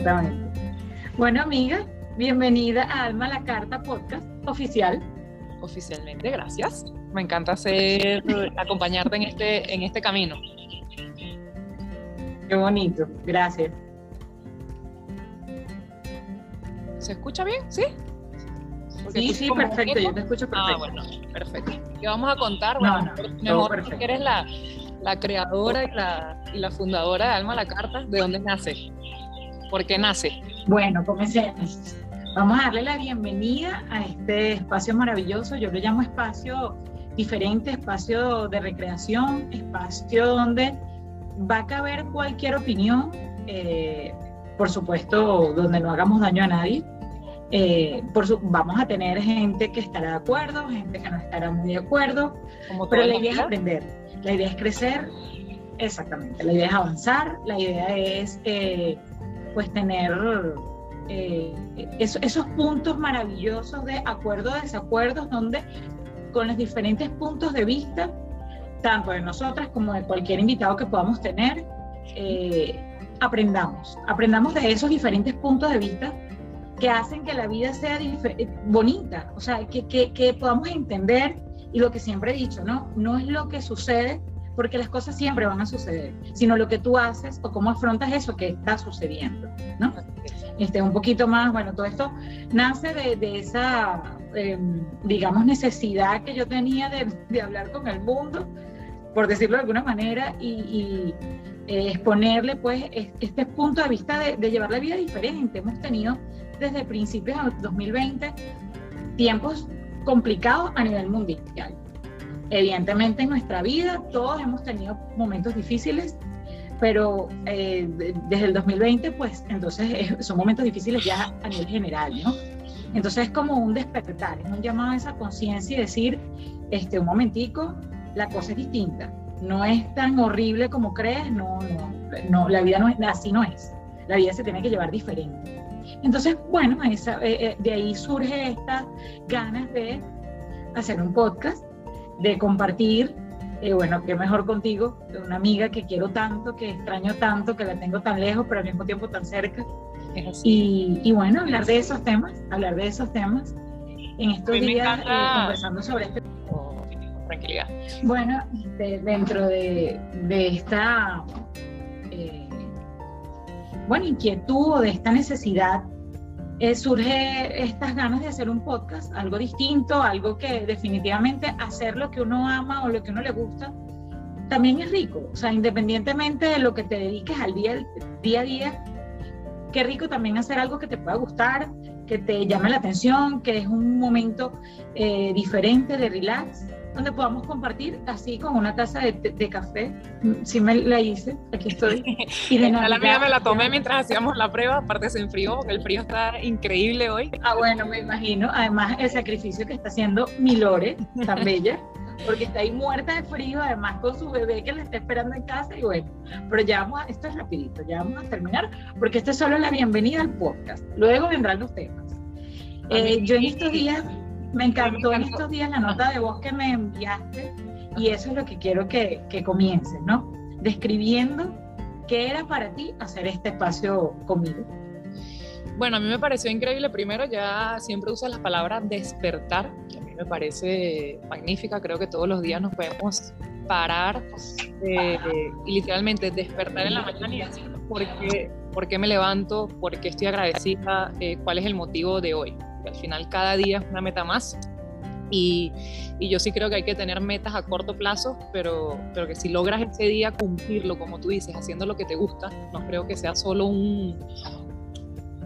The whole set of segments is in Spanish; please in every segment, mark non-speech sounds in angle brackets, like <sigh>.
Exactamente. Bueno, amiga, bienvenida a Alma la Carta Podcast oficial. Oficialmente, gracias. Me encanta ser, acompañarte en este, en este camino. Qué bonito, gracias. ¿Se escucha bien? ¿Sí? sí, sí, perfecto, yo te escucho ah, perfecto. Ah, bueno, perfecto. ¿Qué vamos a contar? Bueno, mejor que eres la, la creadora y la, y la, fundadora de Alma la Carta, ¿de dónde nace? ¿Por qué nace? Bueno, comencemos. Vamos a darle la bienvenida a este espacio maravilloso. Yo lo llamo espacio diferente, espacio de recreación, espacio donde va a caber cualquier opinión, eh, por supuesto, donde no hagamos daño a nadie. Eh, por vamos a tener gente que estará de acuerdo, gente que no estará muy de acuerdo, pero la idea es aprender, la idea es crecer, exactamente, la idea es avanzar, la idea es eh, pues tener esos puntos maravillosos de acuerdo desacuerdos donde con los diferentes puntos de vista tanto de nosotras como de cualquier invitado que podamos tener, eh, aprendamos, aprendamos de esos diferentes puntos de vista que hacen que la vida sea bonita, o sea, que, que, que, podamos entender y lo que siempre he dicho, ¿no? No es lo que sucede, porque las cosas siempre van a suceder, sino lo que tú haces o cómo afrontas eso que está sucediendo, ¿no? Este, un poquito más, bueno, todo esto nace de, de esa, em, digamos, necesidad que yo tenía de, de hablar con el mundo, por decirlo de alguna manera, y, eh, exponerle pues este punto de vista de, llevar la vida diferente. Hemos tenido desde principios de 2020 tiempos complicados a nivel mundial. Evidentemente en nuestra vida todos hemos tenido momentos difíciles, pero eh, desde el 2020 pues entonces son momentos difíciles ya a nivel general, ¿no? Entonces es como un despertar, es un llamado a esa conciencia y decir, este, un momentico, la cosa es distinta. No es tan horrible como crees, no, no, no la vida no es, así no es. La vida se tiene que llevar diferente. Entonces, bueno, esa, eh, eh, de ahí surge estas ganas de hacer un podcast, de compartir, eh, bueno, qué mejor contigo, de una amiga que quiero tanto, que extraño tanto, que la tengo tan lejos, pero al mismo tiempo tan cerca. Y, y, bueno, hablar de esos temas, hablar de esos temas. En estos días, conversando sobre este tranquilidad. Bueno, dentro de, esta eh, bueno, inquietud o de esta necesidad, eh, surge estas ganas de hacer un podcast, algo distinto, algo que definitivamente hacer lo que uno ama o lo que uno le gusta, también es rico. O sea, independientemente de lo que te dediques al día, día a día, qué rico también hacer algo que te pueda gustar, que te llame la atención, que es un momento eh, diferente de relax donde podamos compartir así con una taza de, café. Si me la hice, aquí estoy. Y de <laughs> la mía me la tomé mientras hacíamos la prueba, aparte se enfrió, porque el frío está increíble hoy. Ah, bueno, me imagino. Además, el sacrificio que está haciendo mi Lore, tan <laughs> bella, porque está ahí muerta de frío, además con su bebé que la está esperando en casa y bueno, pero ya vamos a, esto es rapidito, ya vamos a terminar, porque esto es solo la bienvenida al podcast. Luego vendrán los temas. Eh, yo en estos días me encantó en estos días la nota de voz que me enviaste y eso es lo que quiero que, que comiences, ¿no? Describiendo qué era para ti hacer este espacio conmigo. Bueno, a mí me pareció increíble. Primero, ya siempre usas la palabra despertar, que a mí me parece magnífica. Creo que todos los días nos podemos parar eh, literalmente despertar en la mañana y decir por qué, por qué me levanto, por qué estoy agradecida, eh, cuál es el motivo de hoy al final cada día es una meta más. Y, y, yo sí creo que hay que tener metas a corto plazo, pero, pero que si logras ese día cumplirlo, como tú dices, haciendo lo que te gusta, no creo que sea solo un...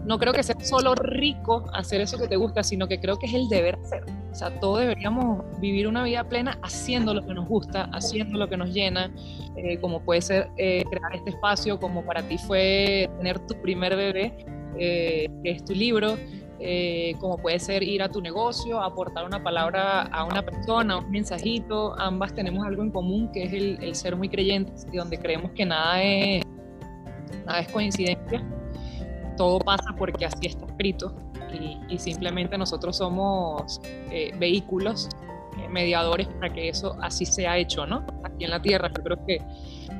No creo que sea solo rico hacer eso que te gusta, sino que creo que es el deber hacer. O sea, todos deberíamos vivir una vida plena haciendo lo que nos gusta, haciendo lo que nos llena, eh, como puede ser eh, crear este espacio, como para ti fue tener tu primer bebé, eh, que es tu libro, eh, como puede ser ir a tu negocio, aportar una palabra a una persona, un mensajito. Ambas tenemos algo en común que es el, ser muy creyentes y donde creemos que nada es, nada es coincidencia. Todo pasa porque así está escrito y, simplemente nosotros somos eh, vehículos, eh, mediadores para que eso así sea hecho, ¿no? Aquí en la tierra. Yo creo que,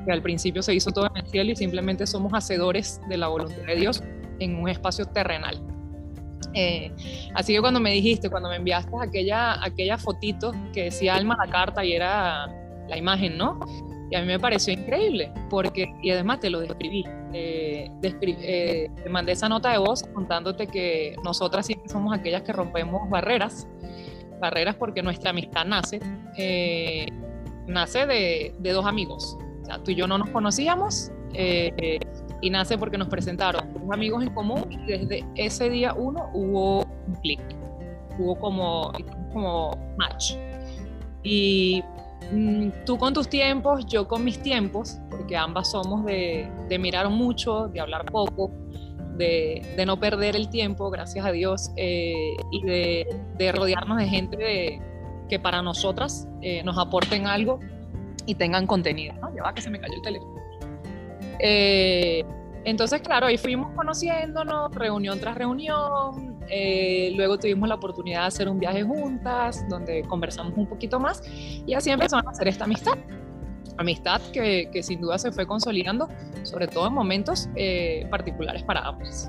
que al principio se hizo todo en el cielo y simplemente somos hacedores de la voluntad de Dios en un espacio terrenal. Eh, así que cuando me dijiste, cuando me enviaste aquella, aquella fotito que decía Alma la carta y era la imagen, ¿no? Y a mí me pareció increíble, porque, y además te lo describí, eh, eh, te mandé esa nota de voz contándote que nosotras siempre somos aquellas que rompemos barreras, barreras porque nuestra amistad nace, nace de, de, dos amigos. O sea, tú y yo no nos conocíamos, y nace porque nos presentaron amigos en común y desde ese día uno hubo un clic, hubo como, como match. Y mm, tú con tus tiempos, yo con mis tiempos, porque ambas somos de, de mirar mucho, de hablar poco, de, de, no perder el tiempo, gracias a Dios, eh, y de, de, rodearnos de gente que para nosotras eh, nos aporten algo y tengan contenido. Ya va que se me cayó el teléfono. Eh, entonces, claro, ahí fuimos conociéndonos, reunión tras reunión. Eh, luego tuvimos la oportunidad de hacer un viaje juntas, donde conversamos un poquito más y así empezamos a hacer esta amistad. Amistad que, que sin duda se fue consolidando, sobre todo en momentos eh, particulares para ambos.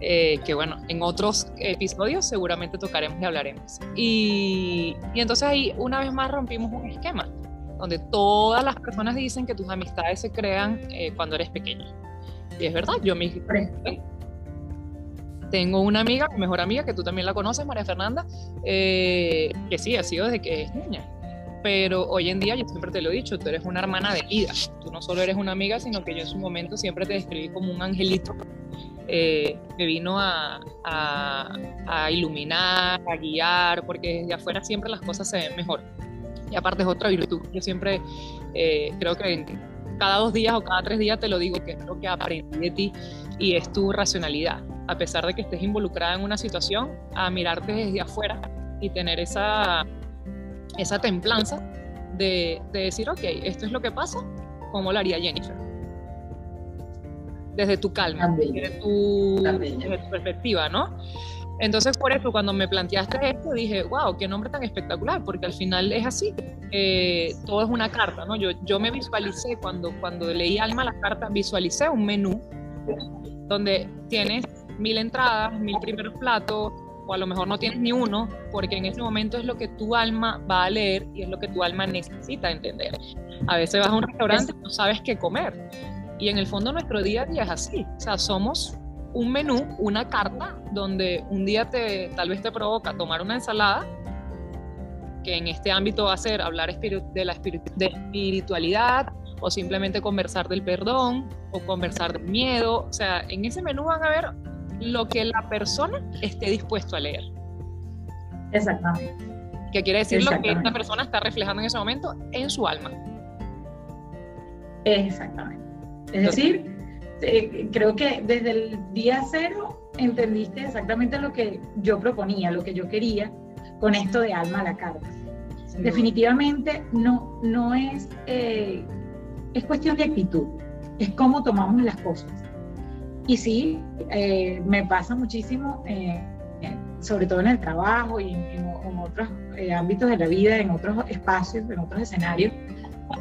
que bueno, en otros episodios seguramente tocaremos y hablaremos. Y, y entonces ahí una vez más rompimos un esquema donde todas las personas dicen que tus amistades se crean eh, cuando eres pequeño. Y es verdad, yo me tengo una amiga, mi mejor amiga, que tú también la conoces, María Fernanda, eh, que sí, ha sido desde que es niña. Pero hoy en día, yo siempre te lo he dicho, tú eres una hermana de vida. Tú no solo eres una amiga, sino que yo en su momento siempre te describí como un angelito eh, que vino a, a, a, iluminar, a guiar, porque desde afuera siempre las cosas se ven mejor y aparte es otra virtud. Yo siempre eh, creo que cada dos días o cada tres días te lo digo, que es lo que aprendí de ti y es tu racionalidad. A pesar de que estés involucrada en una situación, a mirarte desde afuera y tener esa, esa templanza de, de decir, ok, esto es lo que pasa, ¿cómo lo haría Jennifer? Desde tu calma, desde tu, desde tu perspectiva, ¿no? Entonces, por eso, cuando me planteaste esto, dije, wow, qué nombre tan espectacular, porque al final es así. Eh, todo es una carta, ¿no? Yo, yo me visualicé, cuando, cuando leí Alma la carta, visualicé un menú donde tienes mil entradas, mil primeros platos, o a lo mejor no tienes ni uno, porque en ese momento es lo que tu alma va a leer y es lo que tu alma necesita entender. A veces vas a un restaurante y no sabes qué comer. Y en el fondo nuestro día a día es así. O sea, somos un menú, una carta, donde un día te, tal vez te provoca tomar una ensalada, que en este ámbito va a ser hablar de la espiritualidad o simplemente conversar del perdón o conversar del miedo. O sea, en ese menú van a ver lo que la persona esté dispuesto a leer. Exactamente. Que quiere decir lo que esta persona está reflejando en ese momento en su alma. Exactamente. Es decir, eh, creo que desde el día cero entendiste exactamente lo que yo proponía, lo que yo quería con esto de alma a la carta. Definitivamente no, no es, eh, es cuestión de actitud, es cómo tomamos las cosas. Y sí, eh, me pasa muchísimo, sobre todo en el trabajo y en, en otros ámbitos de la vida, en otros espacios, en otros escenarios,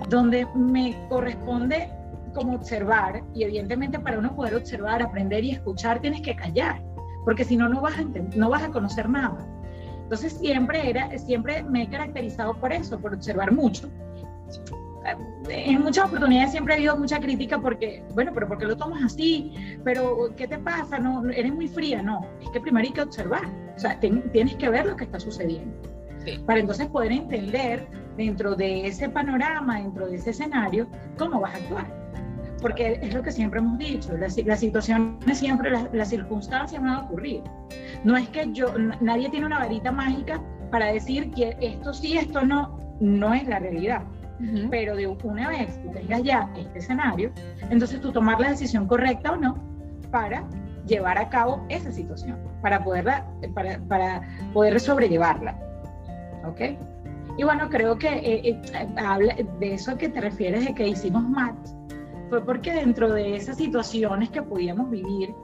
donde me corresponde como observar, y evidentemente para uno poder observar, aprender y escuchar, tienes que callar, porque si no, no vas a, no vas a conocer nada. Entonces siempre, era, siempre me he caracterizado por eso, por observar mucho. En muchas oportunidades siempre ha habido mucha crítica porque, bueno, pero ¿por qué lo tomas así? Pero, ¿qué te pasa? No, eres muy fría. No, es que primero hay que observar. O sea, tienes que ver lo que está sucediendo. Para entonces poder entender dentro de ese panorama, dentro de ese escenario, cómo vas a actuar porque es lo que siempre hemos dicho, las, las situaciones siempre, las, circunstancias van a ocurrir. No es que yo, nadie tiene una varita mágica para decir que esto sí, esto no, no es la realidad. Pero de una vez que tengas ya este escenario, entonces tú tomar la decisión correcta o no para llevar a cabo esa situación, para, poderla, para, para poder sobrellevarla. ¿Ok? Y bueno, creo que eh, eh, habla de eso que te refieres de que hicimos match fue porque dentro de esas situaciones que podíamos vivir,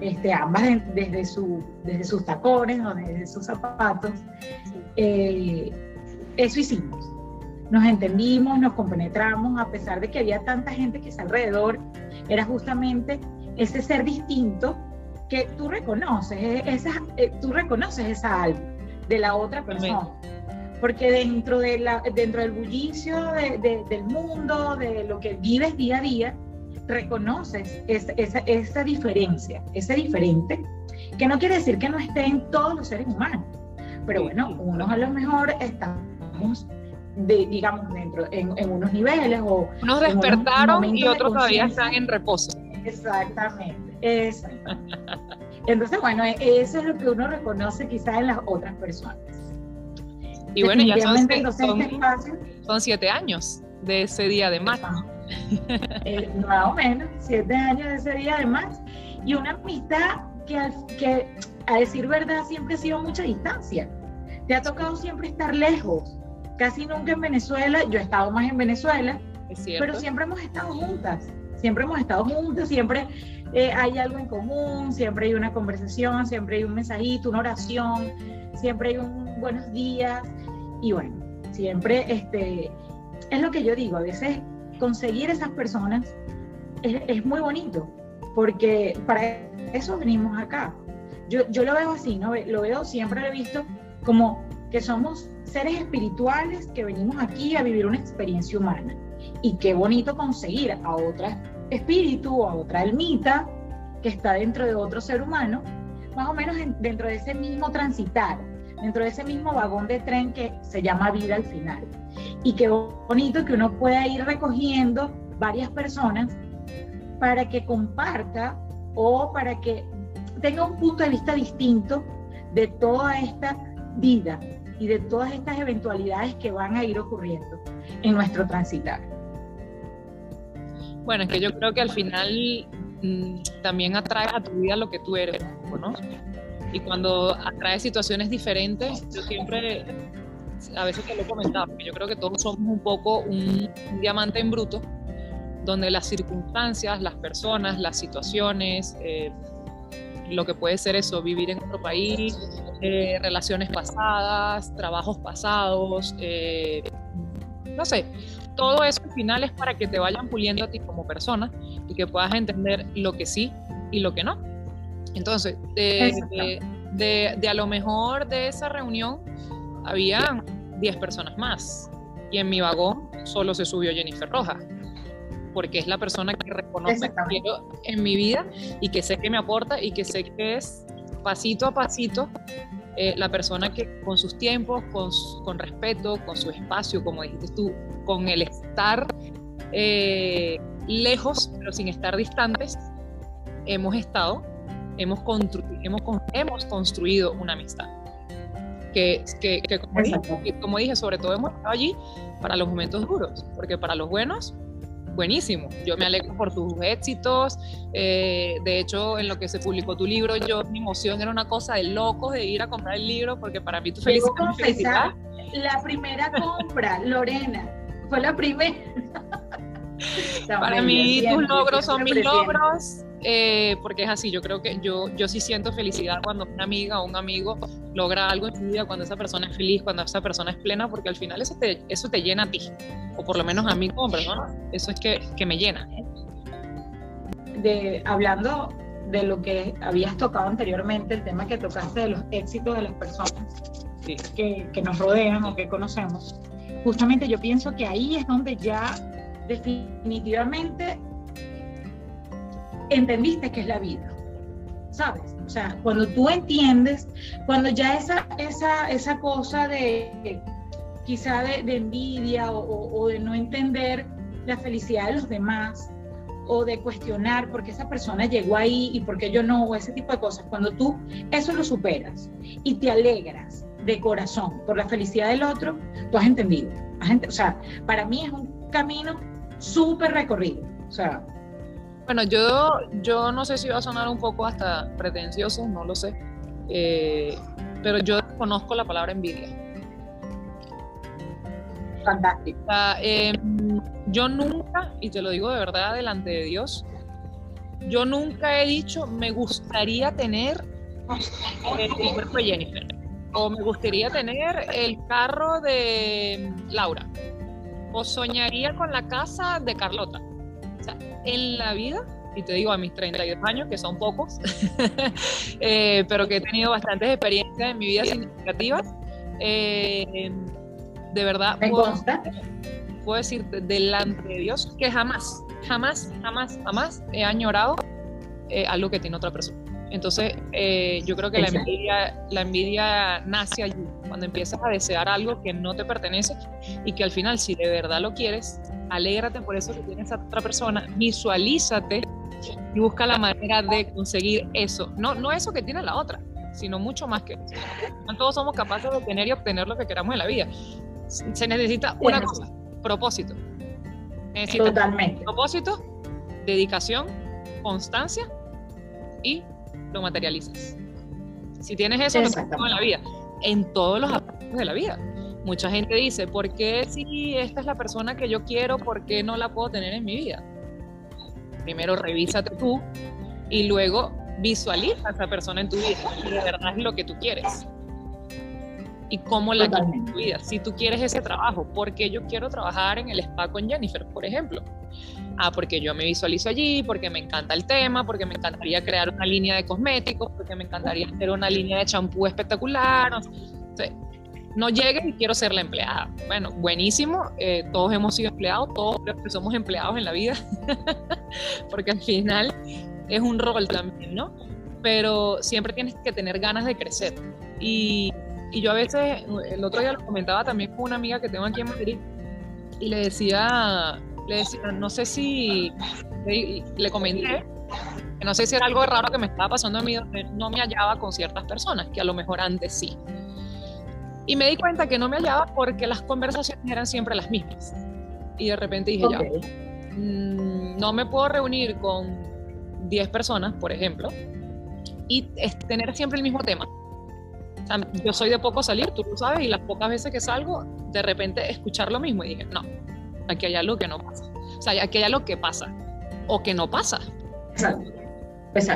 este, ambas desde, su, desde sus tacones o desde sus zapatos, eh, eso hicimos. Nos entendimos, nos compenetramos, a pesar de que había tanta gente que está alrededor, era justamente ese ser distinto que tú reconoces e, esa, eh, tú reconoces esa alma de la otra persona. Porque dentro, de la, dentro del bullicio del mundo, de lo que vives día a día, reconoces esa, esa, esa diferencia, ese diferente, que no quiere decir que no esté en todos los seres humanos. Pero bueno, unos a lo mejor estamos de, digamos, dentro, en, en, unos niveles o... Unos despertaron y otros todavía están en reposo. Exactamente, exactamente. Entonces, bueno, e, eso es lo que uno reconoce quizás en las otras personas. Y bueno, ya son, son, son, siete años de ese día de marzo. Eh, más o menos, siete años de ese día de marzo. Y una amistad que, que, a decir verdad, siempre ha sido mucha distancia. Te ha tocado siempre estar lejos. Casi nunca en Venezuela, yo he estado más en Venezuela, pero siempre hemos estado juntas. Siempre hemos estado juntas, siempre eh, hay algo en común, siempre hay una conversación, siempre hay un mensajito, una oración, siempre hay un buenos días y bueno, siempre este, es lo que yo digo, a veces conseguir esas personas es, es muy bonito, porque para eso venimos acá. Yo, yo lo veo así, ¿no? Lo veo, siempre lo he visto como que somos seres espirituales que venimos aquí a vivir una experiencia humana. Y qué bonito conseguir a otra espíritu o a otra almita que está dentro de otro ser humano, más o menos dentro de ese mismo transitar, dentro de ese mismo vagón de tren que se llama vida al final. Y qué bonito que uno pueda ir recogiendo varias personas para que comparta o para que tenga un punto de vista distinto de toda esta vida y de todas estas eventualidades que van a ir ocurriendo en nuestro transitar. Bueno, es que yo creo que al final mm, también atrae a tu vida lo que tú eres, ¿no? Y cuando atrae situaciones diferentes, yo siempre, a veces te lo he comentado, yo creo que todos somos un poco un, diamante en bruto, donde las circunstancias, las personas, las situaciones, eh, lo que puede ser eso, vivir en otro país, eh, relaciones pasadas, trabajos pasados, eh, no sé, todo eso al final es para que te vayan puliendo a ti como persona y que puedas entender lo que sí y lo que no. Entonces, de, de, a lo mejor de esa reunión había 10 personas más y en mi vagón solo se subió Jennifer Rojas porque es la persona que reconoce que quiero en mi vida y que sé que me aporta y que sé que es pasito a pasito eh, la persona que con sus tiempos, con, con, respeto, con su espacio, como dijiste tú, con el estar eh, lejos, pero sin estar distantes, hemos estado, hemos, hemos, hemos construido una amistad. Que, que, que, como dije, que, como dije, sobre todo hemos estado allí para los momentos duros, porque para los buenos buenísimo. Yo me alegro por tus éxitos. Eh, de hecho, en lo que se publicó tu libro, yo mi emoción era una cosa de locos de ir a comprar el libro, porque para mí tu felicidad. La primera compra, <laughs> Lorena, fue la primera. para mí tus logros son mis logros. Eh, porque es así, yo creo que yo, yo sí siento felicidad cuando una amiga o un amigo logra algo en su vida, cuando esa persona es feliz, cuando esa persona es plena, porque al final eso te, eso te llena a ti, o por lo menos a mí como persona, eso es que, que me llena. De, hablando de lo que habías tocado anteriormente, el tema que tocaste de los éxitos de las personas que, que nos rodean o que conocemos, justamente yo pienso que ahí es donde ya definitivamente entendiste que es la vida, ¿sabes? O sea, cuando tú entiendes, cuando ya esa, esa, esa cosa de quizá de, envidia o, de no entender la felicidad de los demás o de cuestionar por qué esa persona llegó ahí y por qué yo no, o ese tipo de cosas, cuando tú eso lo superas y te alegras de corazón por la felicidad del otro, tú has entendido. o sea, para mí es un camino súper recorrido. O sea, bueno, yo, yo no sé si va a sonar un poco hasta pretencioso, no lo sé, eh, pero yo conozco la palabra envidia. Fantástico. Em, yo nunca, y te lo digo de verdad delante de Dios, yo nunca he dicho me gustaría tener el cuerpo de Jennifer o me gustaría tener el carro de Laura o soñaría con la casa de Carlota en la vida y te digo a mis 32 años, que son pocos, <laughs> eh, pero que he tenido bastantes experiencias en mi vida significativas, eh, de verdad puedo, puedo decir delante de Dios que jamás, jamás, jamás, jamás he añorado eh, algo que tiene otra persona. Entonces, eh, yo creo que la envidia, la envidia nace allí, cuando empiezas a desear algo que no te pertenece y que al final, si de verdad lo quieres, alégrate por eso que tienes a otra persona, visualízate y busca la manera de conseguir eso. No, no eso que tiene la otra, sino mucho más que eso. No todos somos capaces de tener y obtener lo que queramos en la vida. Se necesita una cosa, propósito. Totalmente. Propósito, dedicación, constancia y lo materializas. Si tienes eso, en la vida, en todos los aspectos de la vida. Mucha gente dice, ¿por qué si esta es la persona que yo quiero, por qué no la puedo tener en mi vida? Primero revísate tú y luego visualiza a esa persona en tu vida y de verdad es lo que tú quieres. Y cómo la quieres en tu vida. Si tú quieres ese trabajo, ¿por qué yo quiero trabajar en el spa con Jennifer, por ejemplo? Ah, porque yo me visualizo allí, porque me encanta el tema, porque me encantaría crear una línea de cosméticos, porque me encantaría hacer una línea de champú espectacular. No, llegue y quiero ser la empleada. Bueno, buenísimo. Eh, todos hemos sido empleados, todos somos empleados en la vida, <laughs> porque al final es un rol también, ¿no? Pero siempre tienes que tener ganas de crecer. Y, y yo a veces, el otro día lo comentaba también con una amiga que tengo aquí en Madrid, y le decía, le decía, no sé si le, comenté que no sé si era algo raro que me estaba pasando a mí, no me hallaba con ciertas personas, que a lo mejor antes sí. Y me di cuenta que no me hallaba porque las conversaciones eran siempre las mismas. Y de repente dije, ya, mm, no me puedo reunir con 10 personas, por ejemplo, y tener siempre el mismo tema. O sea, yo soy de poco salir, tú lo sabes, y las pocas veces que salgo, de repente escuchar lo mismo y dije, no, aquí hay algo que no pasa. O sea, aquí hay algo que pasa o que no pasa. Exacto.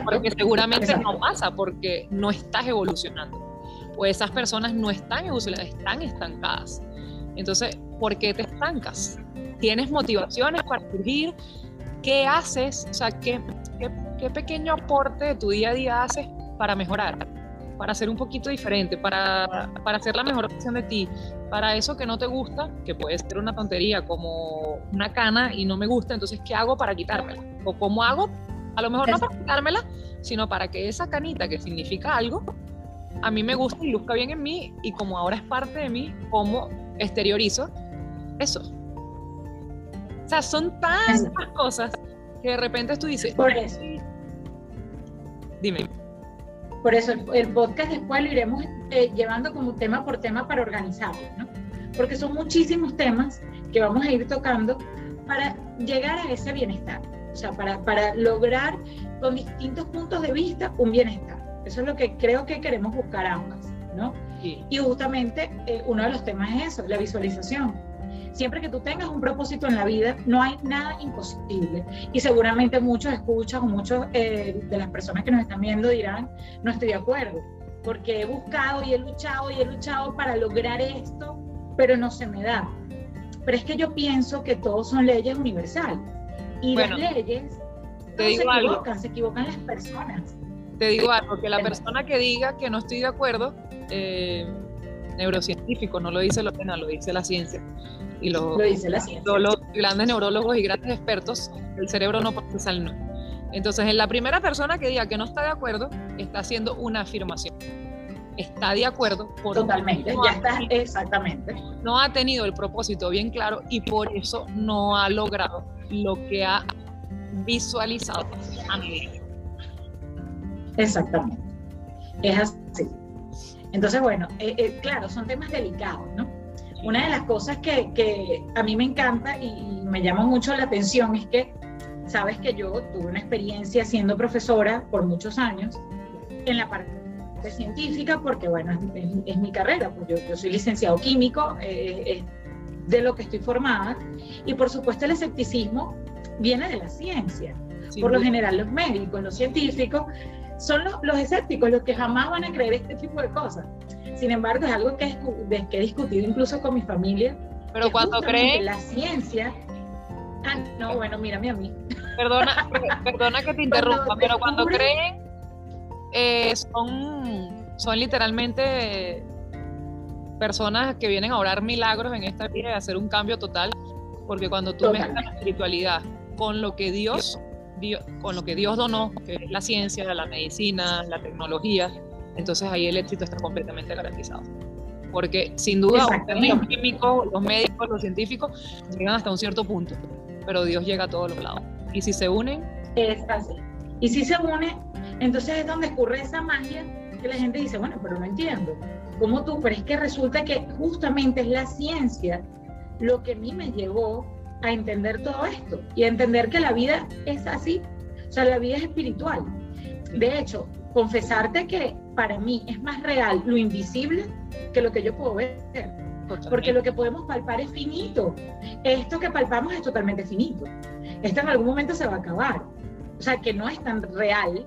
Porque seguramente no pasa porque no estás evolucionando. O esas personas no están evolucionando, están estancadas. Entonces, ¿por qué te estancas? ¿Tienes motivaciones para surgir? ¿Qué haces? O sea, ¿qué, qué, qué pequeño aporte de tu día a día haces para mejorar? Para ser un poquito diferente, para, para hacer la mejor versión de ti, para eso que no te gusta, que puede ser una tontería como una cana y no me gusta, entonces ¿qué hago para quitármela? ¿O cómo hago? A lo mejor no para quitármela, sino para que esa canita que significa algo, a mí me guste y luzca bien en mí y como ahora es parte de mí, ¿cómo exteriorizo eso? O sea, son tantas cosas que de repente tú dices, por eso. Dime. Por eso el, podcast después lo iremos eh, llevando como tema por tema para organizarlo, ¿no? Porque son muchísimos temas que vamos a ir tocando para llegar a ese bienestar, o sea, para, para lograr con distintos puntos de vista un bienestar. Eso es lo que creo que queremos buscar ambas, ¿no? Y justamente eh, uno de los temas es eso, la visualización siempre que tú tengas un propósito en la vida, no hay nada imposible. Y seguramente muchos escuchan o muchos eh, de las personas que nos están viendo dirán, no estoy de acuerdo, porque he buscado y he luchado y he luchado para lograr esto, pero no se me da. Pero es que yo pienso que todos son leyes universales. Y las leyes te digo se equivocan, se equivocan las personas. Te digo algo, que la persona que diga que no estoy de acuerdo, eh, neurocientífico, no lo dice lo penal, lo dice la ciencia, y los, los grandes neurólogos y grandes expertos, el cerebro no procesa el no. Entonces, en la primera persona que diga que no está de acuerdo, está haciendo una afirmación. Está de acuerdo. Por Totalmente, ya está, exactamente. No ha tenido el propósito bien claro y por eso no ha logrado lo que ha visualizado a. Exactamente. Es así. Entonces, bueno, eh, eh, claro, son temas delicados, ¿no? una de las cosas que, que, a mí me encanta y me llama mucho la atención es que, sabes que yo tuve una experiencia siendo profesora por muchos años en la parte científica, porque bueno, es, mi carrera, pues yo, yo, soy licenciado químico, eh, de lo que estoy formada, y por supuesto el escepticismo viene de la ciencia. por lo general los médicos, los científicos, son los, los escépticos los que jamás van a creer este tipo de cosas. Sin embargo, es algo que, que he discutido incluso con mi familia. Pero cuando creen... La ciencia... Ah, no, bueno, mírame a mí. perdona, perdona que te <laughs> interrumpa, pero cuando creen, eh, son, son literalmente personas que vienen a orar milagros en esta vida y hacer un cambio total, porque cuando tú mezclas la espiritualidad con lo que Dios, con lo que Dios donó, que es la ciencia, la medicina, la tecnología, entonces ahí el éxito está completamente garantizado. Porque sin duda los químicos, los médicos, los científicos llegan hasta un cierto punto, pero Dios llega a todos los lados. Y si se unen... Es así. Y si se unen, entonces es donde ocurre esa magia que la gente dice, bueno, pero no entiendo. ¿Cómo tú? Pero es que resulta que justamente es la ciencia lo que a mí me llevó a entender todo esto y a entender que la vida es así. O sea, la vida es espiritual. De hecho, confesarte que para mí es más real lo invisible que lo que yo puedo ver. Porque lo que podemos palpar es finito. Esto que palpamos es totalmente finito. Esto en algún momento se va a acabar. O sea, que no es tan real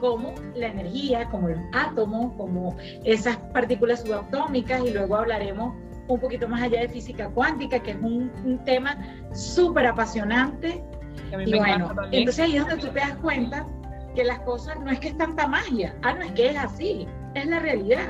como la energía, como los átomos, como esas partículas subatómicas y luego hablaremos un poquito más allá de física cuántica, que es un, un tema súper apasionante. Y bueno, entonces ahí es donde tú te das cuenta que las cosas no es que es tanta magia, ah, no es que es así, es la realidad.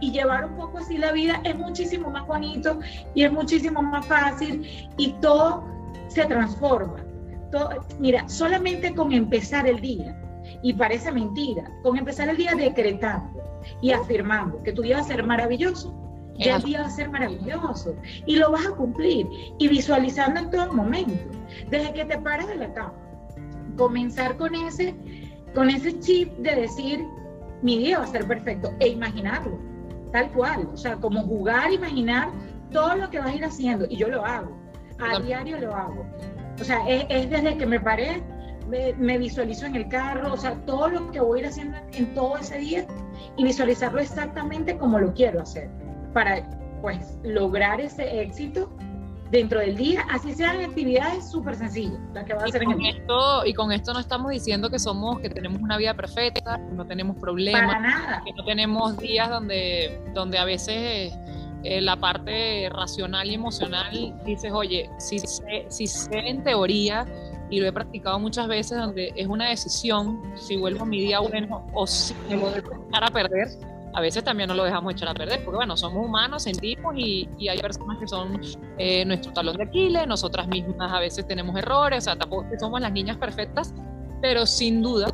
Y llevar un poco así la vida es muchísimo más bonito y es muchísimo más fácil y todo se transforma. Todo, mira, solamente con empezar el día, y parece mentira, con empezar el día decretando y afirmando que tu día va a ser maravilloso, ya el día va a ser maravilloso y lo vas a cumplir y visualizando en todo momento, desde que te paras de la cama, comenzar con ese con ese chip de decir, mi día va a ser perfecto, e imaginarlo, tal cual, o sea, como jugar, imaginar todo lo que vas a ir haciendo, y yo lo hago, a diario lo hago. O sea, es, desde que me paré, me, visualizo en el carro, o sea, todo lo que voy a ir haciendo en todo ese día y visualizarlo exactamente como lo quiero hacer, para pues lograr ese éxito dentro del día, así sean actividades súper sencillas, las que va a hacer con esto, Y con esto no estamos diciendo que somos, que tenemos una vida perfecta, que no tenemos problemas, que no tenemos días donde, donde a veces eh, la parte racional y emocional dices, oye, si sé, si sé en teoría y lo he practicado muchas veces donde es una decisión si vuelvo a mi día bueno o si me voy a a perder, a veces también no lo dejamos echar a perder, porque bueno, somos humanos, sentimos y, y hay personas que son eh, nuestro talón de Aquiles, nosotras mismas a veces tenemos errores, o sea, tampoco somos las niñas perfectas, pero sin duda,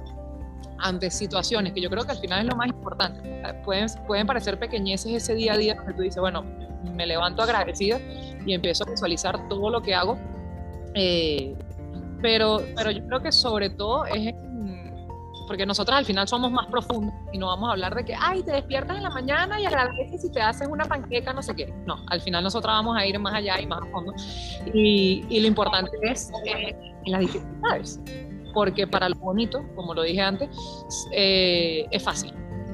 ante situaciones que yo creo que al final es lo más importante, pueden, pueden parecer pequeñeces ese día a día donde tú dices, bueno, me levanto agradecida y empiezo a visualizar todo lo que hago, eh, pero, pero yo creo que sobre todo es porque nosotros al final somos más profundos y no vamos a hablar de que, ay, te despiertas en la mañana y agradeces si te haces una panqueca, no sé qué. No, al final nosotros vamos a ir más allá y más a fondo. Y, y lo importante es eh, las dificultades, porque para lo bonito, como lo dije antes, eh, es fácil.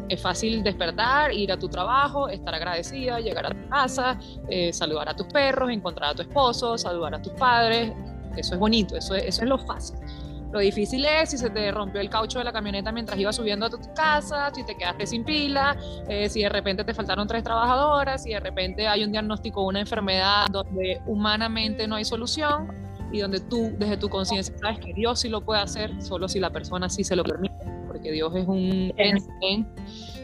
Es fácil despertar, ir a tu trabajo, estar agradecida, llegar a tu casa, eh, saludar a tus perros, encontrar a tu esposo, saludar a tus padres. Eso es bonito, eso eso es lo fácil lo difícil es si se te rompió el caucho de la camioneta mientras ibas subiendo a tu casa, si te quedaste sin pila, eh, si de repente te faltaron tres trabajadoras, si de repente hay un diagnóstico de una enfermedad donde humanamente no hay solución y donde tú desde tu conciencia sabes que Dios sí lo puede hacer, solo si la persona sí se lo permite, porque Dios es un ente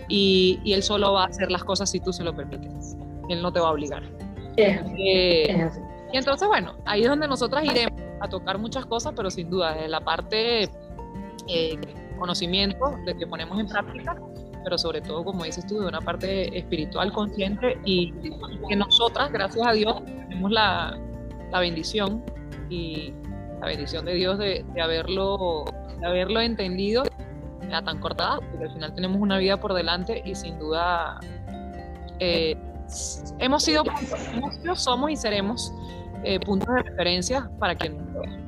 y, y Él solo va a hacer las cosas si tú se lo permites. Él no te va a obligar. Eh, y entonces, bueno, ahí es donde nosotras iremos a tocar muchas cosas, pero sin duda, de la parte eh, conocimiento de que ponemos en práctica, pero sobre todo, como dices tú, de una parte espiritual consciente y que nosotras, gracias a Dios, tenemos la, la bendición y la bendición de Dios de, de haberlo, de haberlo entendido a tan cortada, porque al final tenemos una vida por delante y sin duda eh, hemos sido, somos y seremos eh, puntos de referencia para quien vea.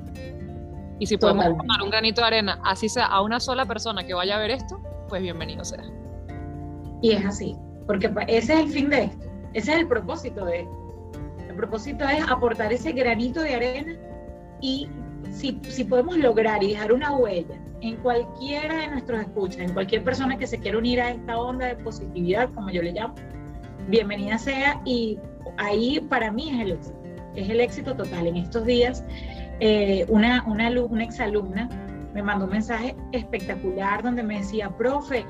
Y si podemos tomar un granito de arena, así sea a una sola persona que vaya a ver esto, pues bienvenido sea. Y es así, porque ese es el fin de esto, ese es el propósito de esto. El propósito es aportar ese granito de arena y si, si podemos lograr y dejar una huella en cualquiera de nuestros escuchas, en cualquier persona que se quiera unir a esta onda de positividad, como yo le llamo, bienvenida sea y ahí para mí es el éxito es el éxito total. En estos días eh, una, una, una exalumna me mandó un mensaje espectacular donde me decía, profe,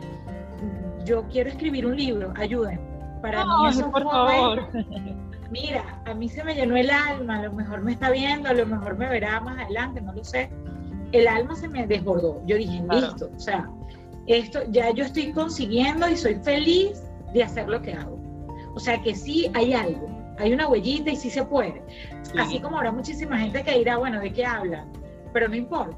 yo quiero escribir un libro, ayúdenme. Para mí eso por favor. Mira, a mí se me llenó el alma, a lo mejor me está viendo, a lo mejor me verá más adelante, no lo sé. El alma se me desbordó. Yo dije, listo, o sea, esto ya yo estoy consiguiendo y soy feliz de hacer lo que hago. O sea que sí hay algo, hay una huellita y sí se puede. Así como habrá muchísima gente que dirá, bueno, ¿de qué hablan? Pero no importa.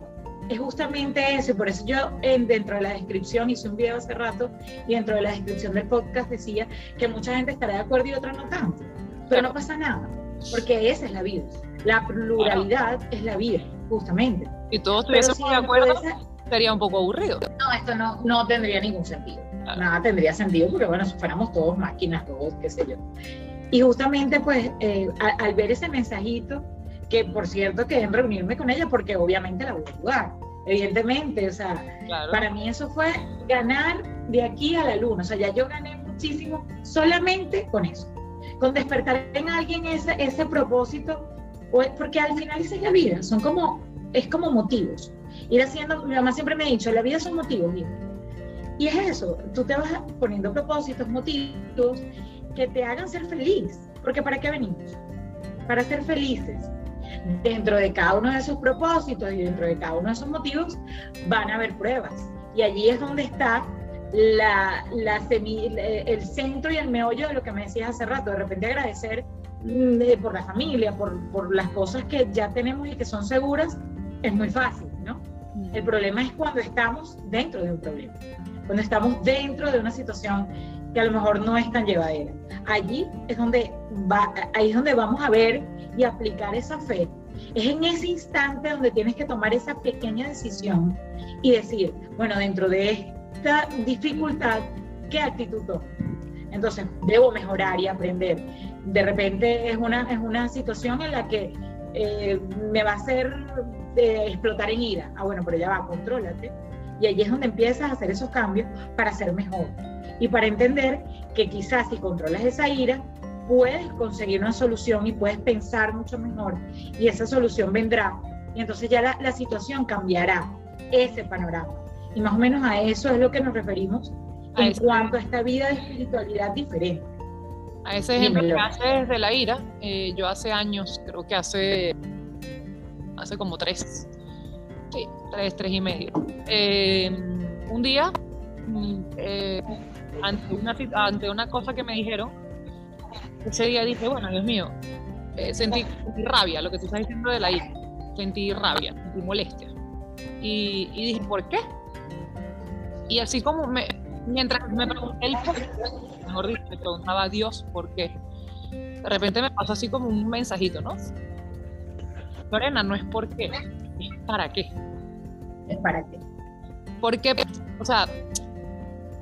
Es justamente eso, y por eso yo en, dentro de la descripción hice un video hace rato y dentro de la descripción del podcast decía que mucha gente estará de acuerdo y otra no tanto. Pero no pasa nada, porque esa es la vida. La pluralidad es la vida, justamente. Y todos estuviésemos de acuerdo, sería un poco aburrido. No, esto no, no tendría ningún sentido. Nada tendría sentido porque, bueno, si fuéramos todos máquinas, robots, qué sé yo. Y justamente, pues, eh, al, ver ese mensajito, que por cierto quedé en reunirme con ella porque obviamente la voy a ayudar, evidentemente, o sea, para mí eso fue ganar de aquí a la luna, o sea, ya yo gané muchísimo solamente con eso, con despertar en alguien ese, ese propósito, porque al final esa es la vida, son como, es como motivos, ir haciendo, mi mamá siempre me ha dicho, la vida son motivos, y es eso, tú te vas poniendo propósitos, motivos, que te hagan ser feliz. Porque ¿para qué venimos? Para ser felices. Dentro de cada uno de esos propósitos y dentro de cada uno de esos motivos van a haber pruebas. Y allí es donde está la, la el centro y el meollo de lo que me decías hace rato. De repente agradecer mm, por la familia, por, por las cosas que ya tenemos y que son seguras, es muy fácil, ¿no? El problema es cuando estamos dentro de un problema, cuando estamos dentro de una situación que a lo mejor no es tan llevadera. Allí es donde, ahí es donde vamos a ver y aplicar esa fe. Es en ese instante donde tienes que tomar esa pequeña decisión y decir, bueno, dentro de esta dificultad, ¿qué actitud tomo? Entonces, debo mejorar y aprender. De repente es una, es una situación en la que eh, me va a hacer eh, explotar en ira. Ah, bueno, pero ya va, contrólate. Y allí es donde empiezas a hacer esos cambios para ser mejor y para entender que quizás si controlas esa ira, puedes conseguir una solución y puedes pensar mucho mejor y esa solución vendrá y entonces ya la, situación cambiará, ese panorama. Y más o menos a eso es lo que nos referimos en cuanto a esta vida de espiritualidad diferente. A ese ejemplo que hace desde la ira, eh, yo hace años, creo que hace, hace como tres, sí, tres, tres y medio. Eh, un día eh, ante una, cosa que me dijeron, ese día dije, bueno, Dios mío, eh, sentí, rabia, lo que tú estás diciendo de la ira, sentí rabia, sentí molestia. Y, dije, ¿por qué? Y así como me, mientras me pregunté el por qué, mejor dicho, me preguntaba Dios por qué, de repente me pasó así como un mensajito, ¿no? Lorena, no es por qué, para qué. Es para qué. Porque, o sea,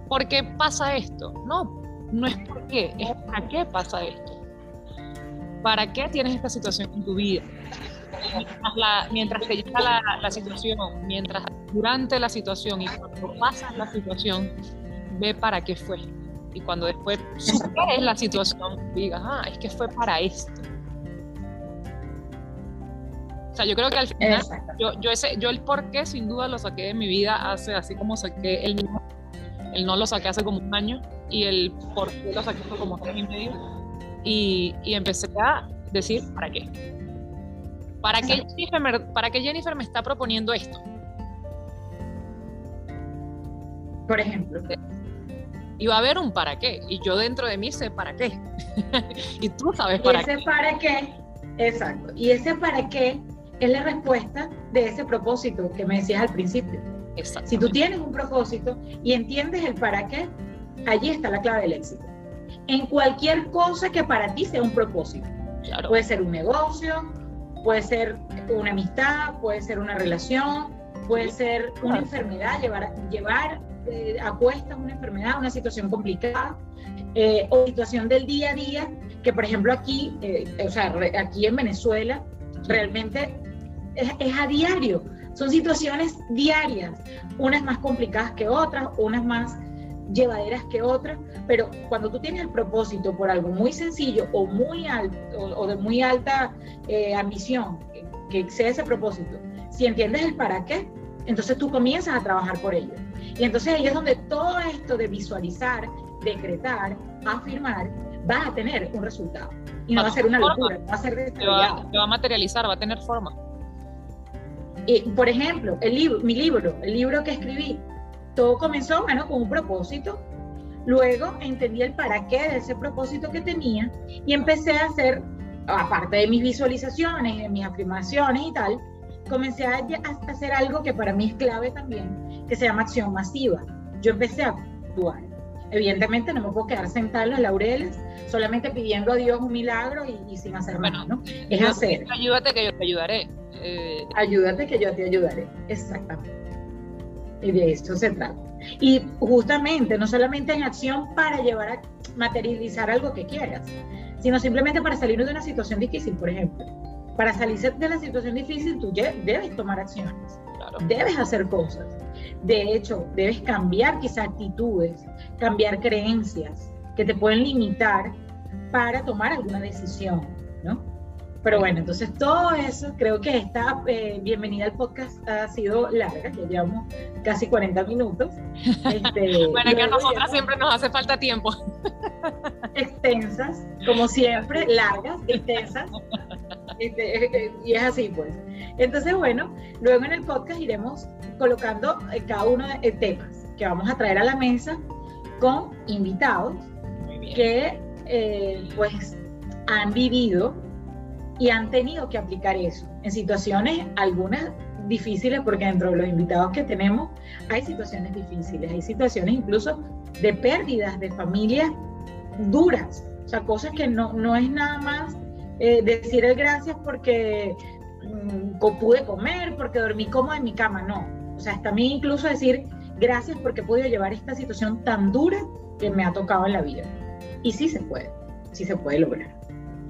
¿por qué pasa esto? No, no es por qué, es para qué pasa esto. ¿Para qué tienes esta situación en tu vida? Mientras, la, mientras te llega la, situación, mientras durante la situación y cuando pasa la situación, ve para qué fue. Y cuando después superes la situación, digas, ah, es que fue para esto. O sea, yo creo que al final, yo, yo, ese, yo el por qué sin duda lo saqué de mi vida hace así como saqué el mismo el no lo saqué hace como un año y el por qué lo saqué hace como tres y medio. Y, y empecé a decir, ¿para qué? ¿Para qué, Jennifer me, ¿Para qué Jennifer me está proponiendo esto? Por ejemplo. Y va a haber un para qué. Y yo dentro de mí sé para qué. <laughs> y tú sabes para ese para qué, exacto. Y ese para qué es la respuesta de ese propósito que me decías al principio. Si tú tienes un propósito y entiendes el para qué, allí está la clave del éxito. En cualquier cosa que para ti sea un propósito. Puede ser un negocio, puede ser una amistad, puede ser una relación, puede ser una enfermedad, llevar, llevar eh, a cuestas una enfermedad, una situación complicada, eh, o situación del día a día, que por ejemplo aquí, eh, o sea, aquí en Venezuela, realmente es, es a diario. Son situaciones diarias, unas más complicadas que otras, unas más llevaderas que otras, pero cuando tú tienes el propósito por algo muy sencillo o muy alto o, de muy alta eh, ambición, que sea ese propósito. Si entiendes el para qué, entonces tú comienzas a trabajar por ello. Y entonces ahí es donde todo esto de visualizar, decretar, afirmar, va a tener un resultado. Y no va a ser una locura, va a ser desarrollado. va, a materializar, va a tener forma. Y, por ejemplo, el libro, mi libro, el libro que escribí, todo comenzó bueno, con un propósito. Luego entendí el para qué de ese propósito que tenía y empecé a hacer, aparte de mis visualizaciones, de mis afirmaciones y tal, comencé a, hacer algo que para mí es clave también, que se llama acción masiva. Yo empecé a actuar. Evidentemente no me puedo quedar sentada en los laureles, solamente pidiendo a Dios un milagro y, sin hacer nada, ¿no? Es hacer. Ayúdate que yo te ayudaré. Eh, ayúdate que yo te ayudaré, exactamente. Y de eso se trata. Y justamente, no solamente en acción para llevar a materializar algo que quieras, sino simplemente para salir de una situación difícil, por ejemplo para salir de la situación difícil, tú debes tomar acciones, debes hacer cosas. De hecho, debes cambiar quizás actitudes, cambiar creencias que te pueden limitar para tomar alguna decisión, ¿no? Pero bueno, entonces todo eso, creo que esta eh, bienvenida al podcast ha sido larga, ya llevamos casi 40 minutos. <laughs> Este, bueno, que a nosotras siempre nos hace falta tiempo. Extensas, como siempre, largas, extensas. Este, y es así, pues. Entonces, bueno, luego en el podcast iremos colocando eh, cada uno de temas que vamos a traer a la mesa con invitados que, eh, pues, han vivido y han tenido que aplicar eso en situaciones, algunas difíciles, porque dentro de los invitados que tenemos hay situaciones difíciles, hay situaciones incluso de pérdidas de familias duras, o sea, cosas que no, no es nada más eh, decir el gracias porque mm, pude comer, porque dormí cómoda en mi cama, no, o sea, también incluso decir gracias porque he podido llevar esta situación tan dura que me ha tocado en la vida. Y sí se puede, sí se puede lograr.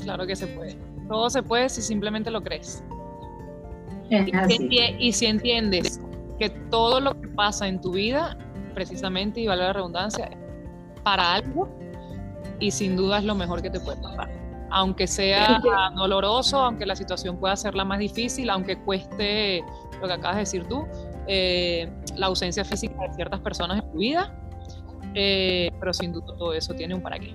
Claro que se puede. Todo se puede si simplemente lo crees. Y, si entiendes que todo lo que pasa en tu vida, precisamente, y vale la redundancia, para algo, y sin duda es lo mejor que te puede pasar. Aunque sea doloroso, aunque la situación pueda ser la más difícil, aunque cueste lo que acabas de decir tú, eh, la ausencia física de ciertas personas en tu vida, eh, pero sin duda todo eso tiene un para qué.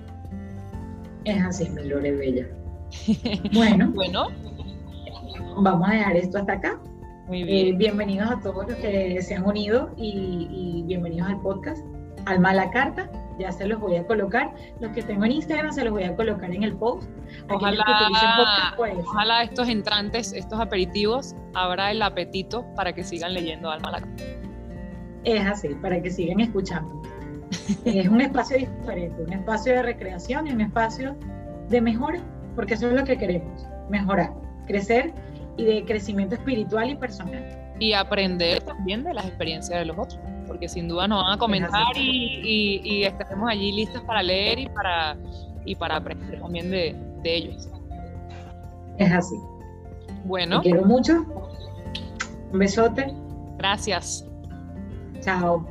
Es así, mi Lore Bella. <laughs> Bueno, bueno, vamos a dejar esto hasta acá. Muy bien. Eh, bienvenidos a todos los que se han unido y, bienvenidos al podcast. Alma a la carta, ya se los voy a colocar. Los que tengo en Instagram se los voy a colocar en el post. Ojalá, pues, ojalá estos entrantes, estos aperitivos, abra el apetito para que sigan leyendo Alma a la carta. Es así, para que sigan escuchando. <laughs> es un espacio diferente, un espacio de recreación y un espacio de mejora porque eso es lo que queremos, mejorar, crecer y de crecimiento espiritual y personal. Y aprender también de las experiencias de los otros, porque sin duda nos van a comentar y, estaremos allí listos para leer y para, y para aprender también de, de ellos. Es así. Bueno. Te quiero mucho. Un besote. Gracias. Chao.